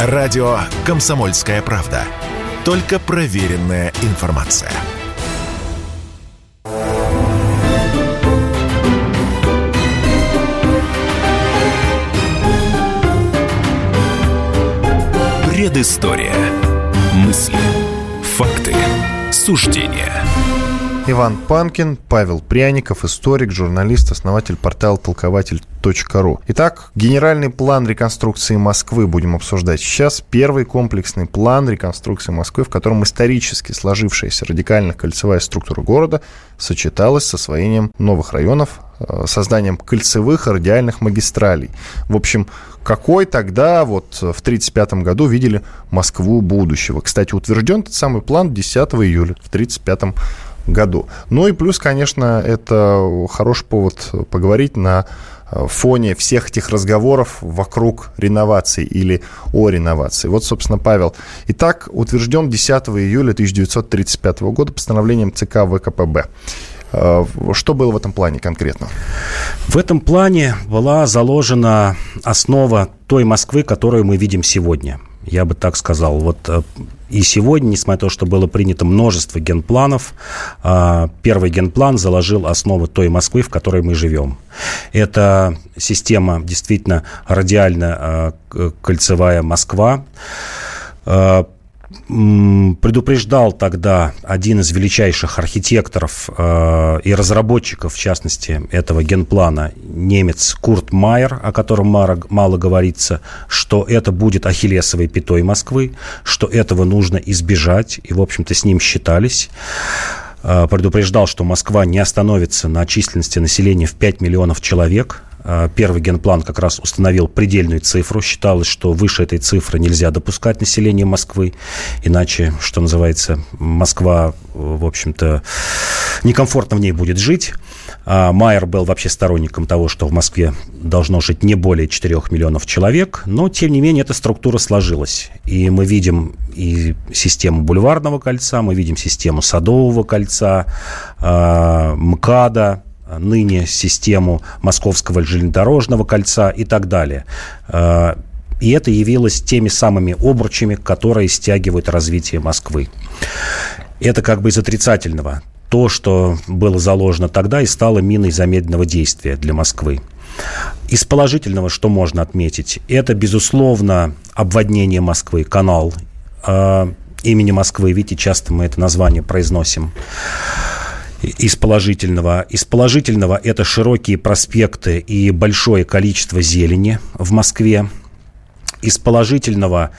Радио «Комсомольская правда». Только проверенная информация. Предыстория. Мысли. Факты. Суждения. Иван Панкин, Павел Пряников, историк, журналист, основатель портала толкователь.ру. Итак, генеральный план реконструкции Москвы будем обсуждать сейчас. Первый комплексный план реконструкции Москвы, в котором исторически сложившаяся радикально-кольцевая структура города сочеталась с освоением новых районов, э, созданием кольцевых радиальных магистралей. В общем, какой тогда вот в 1935 году видели Москву будущего. Кстати, утвержден этот самый план 10 июля в 1935 году. Ну и плюс, конечно, это хороший повод поговорить на э, фоне всех этих разговоров вокруг реновации или о реновации. Вот, собственно, Павел. Итак, утвержден 10 июля 1935 года постановлением ЦК ВКПБ. Э, что было в этом плане конкретно? В этом плане была заложена основа той Москвы, которую мы видим сегодня. Я бы так сказал. Вот э, и сегодня, несмотря на то, что было принято множество генпланов, первый генплан заложил основы той Москвы, в которой мы живем. Это система действительно радиально а, кольцевая Москва. А, предупреждал тогда один из величайших архитекторов э, и разработчиков, в частности, этого генплана, немец Курт Майер, о котором мало, говорится, что это будет ахиллесовой пятой Москвы, что этого нужно избежать, и, в общем-то, с ним считались. э, предупреждал, что Москва не остановится на численности населения в 5 миллионов человек, первый генплан как раз установил предельную цифру. Считалось, что выше этой цифры нельзя допускать население Москвы. Иначе, что называется, Москва, в общем-то, некомфортно в ней будет жить. А Майер был вообще сторонником того, что в Москве должно жить не более 4 миллионов человек, но, тем не менее, эта структура сложилась. И мы видим и систему бульварного кольца, мы видим систему Садового кольца, а, МКАДа, ныне систему Московского железнодорожного кольца и так далее. Э, и это явилось теми самыми обручами, которые стягивают развитие Москвы. Это как бы из отрицательного. То, что было заложено тогда и стало миной замедленного действия для Москвы. Из положительного, что можно отметить, это, безусловно, обводнение Москвы, канал э, имени Москвы. Видите, часто мы это название произносим из положительного. Из положительного это широкие проспекты и большое количество зелени в Москве. Из положительного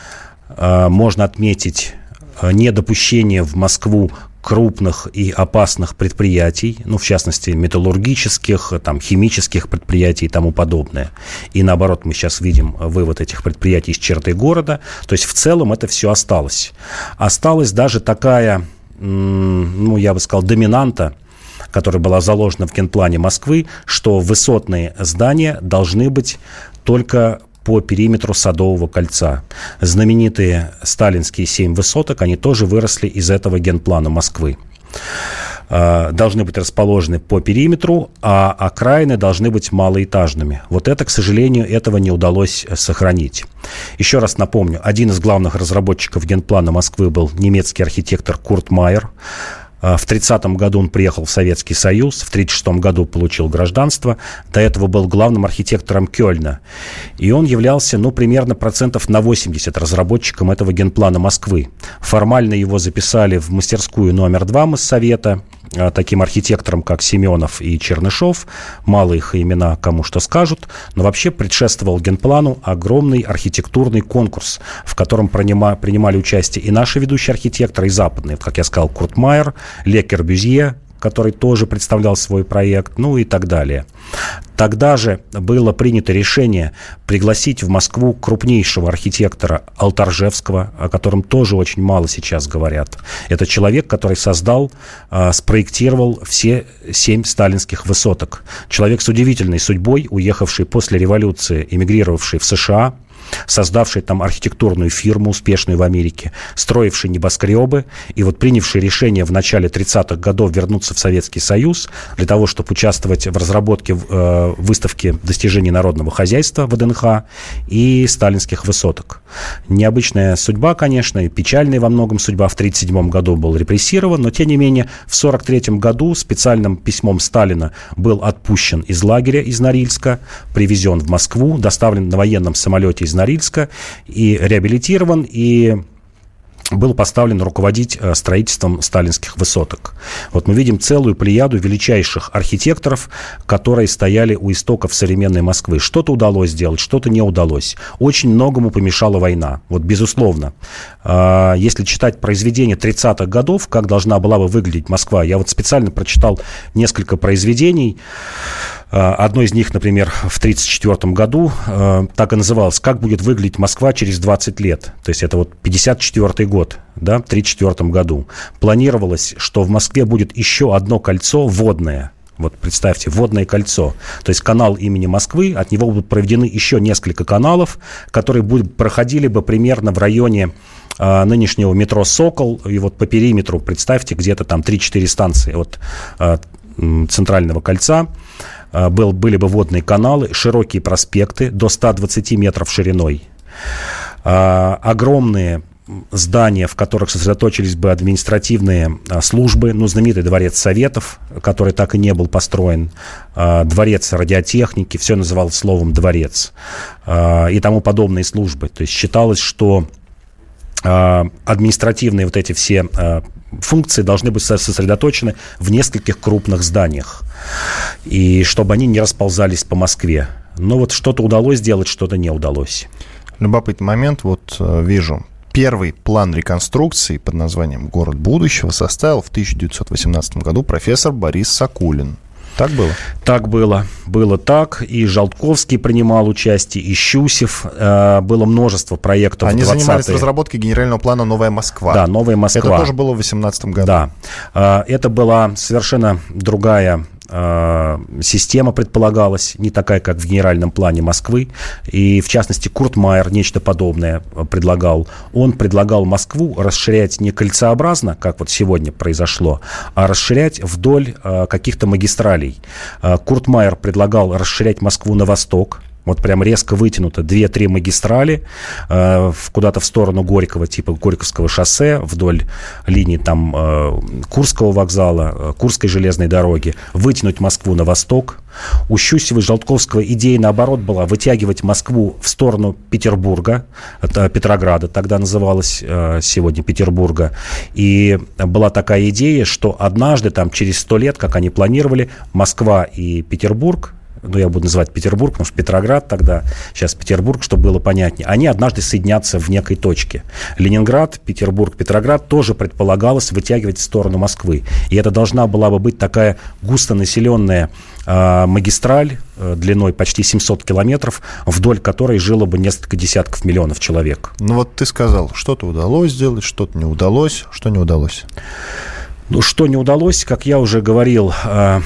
э, можно отметить э, недопущение в Москву крупных и опасных предприятий, ну, в частности, металлургических, там, химических предприятий и тому подобное. И наоборот, мы сейчас видим вывод этих предприятий из черты города. То есть, в целом это все осталось. Осталась даже такая ну, я бы сказал, доминанта, которая была заложена в генплане Москвы, что высотные здания должны быть только по периметру Садового кольца. Знаменитые сталинские семь высоток, они тоже выросли из этого генплана Москвы. Э, должны быть расположены по периметру, а окраины должны быть малоэтажными. Вот это, к сожалению, этого не удалось сохранить. Еще раз напомню, один из главных разработчиков генплана Москвы был немецкий архитектор Курт Майер. А, в 30 году он приехал в Советский Союз, в 36 году получил гражданство. До этого был главным архитектором Кёльна. И он являлся, ну, примерно процентов на 80 разработчиком этого генплана Москвы. Формально его записали в мастерскую номер 2 Моссовета, таким архитекторам, как Семенов и Чернышов. Мало их имена кому что скажут. Но вообще предшествовал генплану огромный архитектурный конкурс, в котором принима, принимали участие и наши ведущие архитекторы, и западные. Как я сказал, Курт Майер, Ле Кербюзье, который тоже представлял свой проект, ну и так далее. Тогда же было принято решение пригласить в Москву крупнейшего архитектора Алтаржевского, о котором тоже очень мало сейчас говорят. Это человек, который создал, э, спроектировал все семь сталинских высоток. Человек с удивительной судьбой, уехавший после революции, эмигрировавший в США – создавший там архитектурную фирму, успешную в Америке, строивший небоскребы, и вот принявший решение в начале 30-х годов вернуться в Советский Союз для того, чтобы участвовать в разработке э, выставки достижений народного хозяйства ВДНХ и сталинских высоток. Необычная судьба, конечно, и печальная во многом судьба. В 1937 году был репрессирован, но, тем не менее, в 1943 году специальным письмом Сталина был отпущен из лагеря из Норильска, привезен в Москву, доставлен на военном самолете из Норильска и реабилитирован, и был поставлен руководить э, строительством сталинских высоток. Вот мы видим целую плеяду величайших архитекторов, которые стояли у истоков современной Москвы. Что-то удалось сделать, что-то не удалось. Очень многому помешала война. Вот безусловно. А, если читать произведения 30-х годов, как должна была бы выглядеть Москва, я вот специально прочитал несколько произведений. А, одно из них, например, в 1934 году а, так и называлось «Как будет выглядеть Москва через 20 лет». То есть это вот 54 год, да, в 1934 году. Планировалось, что в Москве будет еще одно кольцо водное – вот представьте, водное кольцо. То есть канал имени Москвы, от него будут проведены еще несколько каналов, которые будут, проходили бы примерно в районе а, нынешнего метро «Сокол». И вот по периметру, представьте, где-то там 3-4 станции от а, центрального кольца. А, был, были бы водные каналы, широкие проспекты до 120 метров шириной, а, огромные здания, в которых сосредоточились бы административные а, службы, ну, знаменитый дворец Советов, который так и не был построен, дворец радиотехники, все называлось словом «дворец», и тому подобные службы. То есть считалось, что административные вот эти все функции должны быть сосредоточены в нескольких крупных зданиях. И чтобы они не расползались по Москве. Но вот что-то удалось сделать, что-то не удалось. Любопытный момент. Вот э, вижу. Первый план реконструкции под названием «Город будущего» составил в 1918 году профессор Борис Сакулин. Так было? Так было. Было так. И Желтковский принимал участие, и Щусев. Э, было множество проектов. Они занимались разработкой генерального плана «Новая Москва». Да, «Новая Москва». Это тоже было в 2018 году. Да. Э, это была совершенно другая система предполагалась, не такая, как в генеральном плане Москвы. И, в частности, Курт Майер нечто подобное предлагал. Он предлагал Москву расширять не кольцеобразно, как вот сегодня произошло, а расширять вдоль э, каких-то магистралей. Э, Курт Майер предлагал расширять Москву на восток, вот прям резко вытянуто две-три магистрали э, куда-то в сторону Горького, типа Горьковского шоссе, вдоль линии там э, Курского вокзала, э, Курской железной дороги, вытянуть Москву на восток. У Щусева и Желтковского идея, наоборот, была вытягивать Москву в сторону Петербурга, это Петрограда тогда называлось, э, сегодня Петербурга. И была такая идея, что однажды, там, через сто лет, как они планировали, Москва и Петербург ну, я буду называть Петербург, потому что Петроград тогда, сейчас Петербург, чтобы было понятнее, они однажды соединятся в некой точке. Ленинград, Петербург, Петроград тоже предполагалось вытягивать в сторону Москвы. И это должна была бы быть такая густонаселенная э, магистраль э, длиной почти 700 километров, вдоль которой жило бы несколько десятков миллионов человек. Ну вот ты сказал, что-то удалось сделать, что-то не удалось. Что не удалось? Ну, что не удалось, как я уже говорил, э,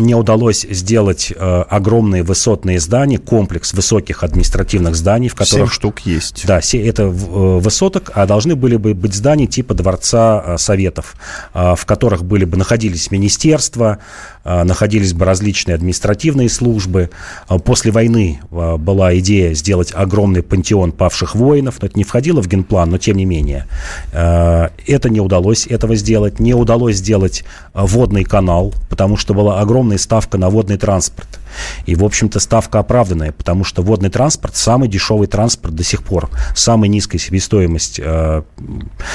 не удалось сделать э, огромные высотные здания, комплекс высоких административных зданий, в которых... Семь штук есть. Да, это э, высоток, а должны были бы быть здания типа Дворца э, Советов, э, в которых были бы находились министерства, э, находились бы различные административные службы. Э, после войны э, была идея сделать огромный пантеон павших воинов, но это не входило в генплан, но тем не менее. Э, это не удалось этого сделать. Не удалось сделать водный канал, потому что была огромная огромная ставка на водный транспорт. И, в общем-то, ставка оправданная, потому что водный транспорт – самый дешевый транспорт до сих пор. Самая низкая себестоимость э,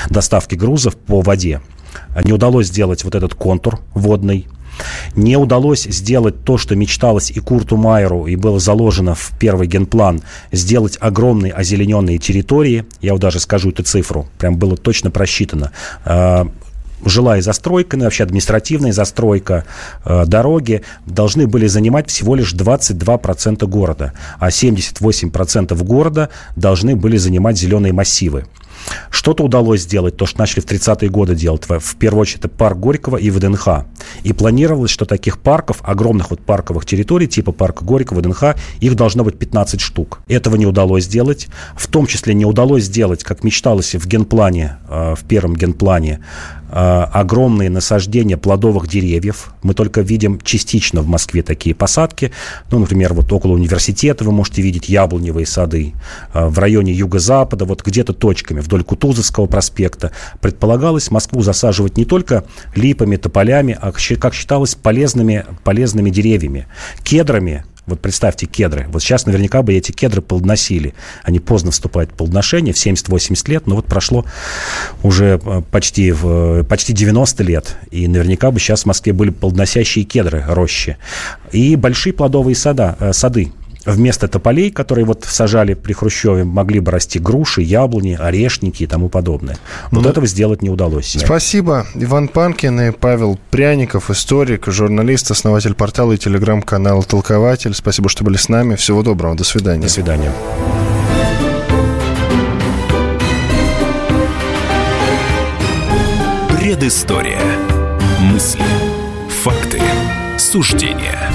доставки грузов по воде. Не удалось сделать вот этот контур водный, не удалось сделать то, что мечталось и Курту Майеру, и было заложено в первый генплан, сделать огромные озелененные территории. Я вот даже скажу эту цифру, прям было точно просчитано. Жилая застройка, ну, вообще административная застройка, э, дороги должны были занимать всего лишь 22% города, а 78% города должны были занимать зеленые массивы. Что-то удалось сделать, то, что начали в 30-е годы делать. В первую очередь, это парк Горького и ВДНХ. И планировалось, что таких парков, огромных вот парковых территорий, типа парка Горького, ВДНХ, их должно быть 15 штук. Этого не удалось сделать. В том числе не удалось сделать, как мечталось в генплане, э, в первом генплане, огромные насаждения плодовых деревьев. Мы только видим частично в Москве такие посадки. Ну, например, вот около университета вы можете видеть яблоневые сады. В районе юго-запада, вот где-то точками вдоль Кутузовского проспекта. Предполагалось Москву засаживать не только липами, тополями, а, как считалось, полезными, полезными деревьями. Кедрами, вот представьте кедры. Вот сейчас наверняка бы эти кедры плодоносили. Они поздно вступают в плодоношение, в 70-80 лет, но вот прошло уже э, почти, в, почти 90 лет. И наверняка бы сейчас в Москве были плодоносящие кедры, рощи. И большие плодовые сада, э, сады вместо тополей, которые вот сажали при Хрущеве, могли бы расти груши, яблони, орешники и тому подобное. Вот ну, этого сделать не удалось. Спасибо. Иван Панкин и Павел Пряников, историк, журналист, основатель портала и телеграм-канала «Толкователь». Спасибо, что были с нами. Всего доброго. До свидания. До свидания. Предыстория. Мысли, факты, суждения –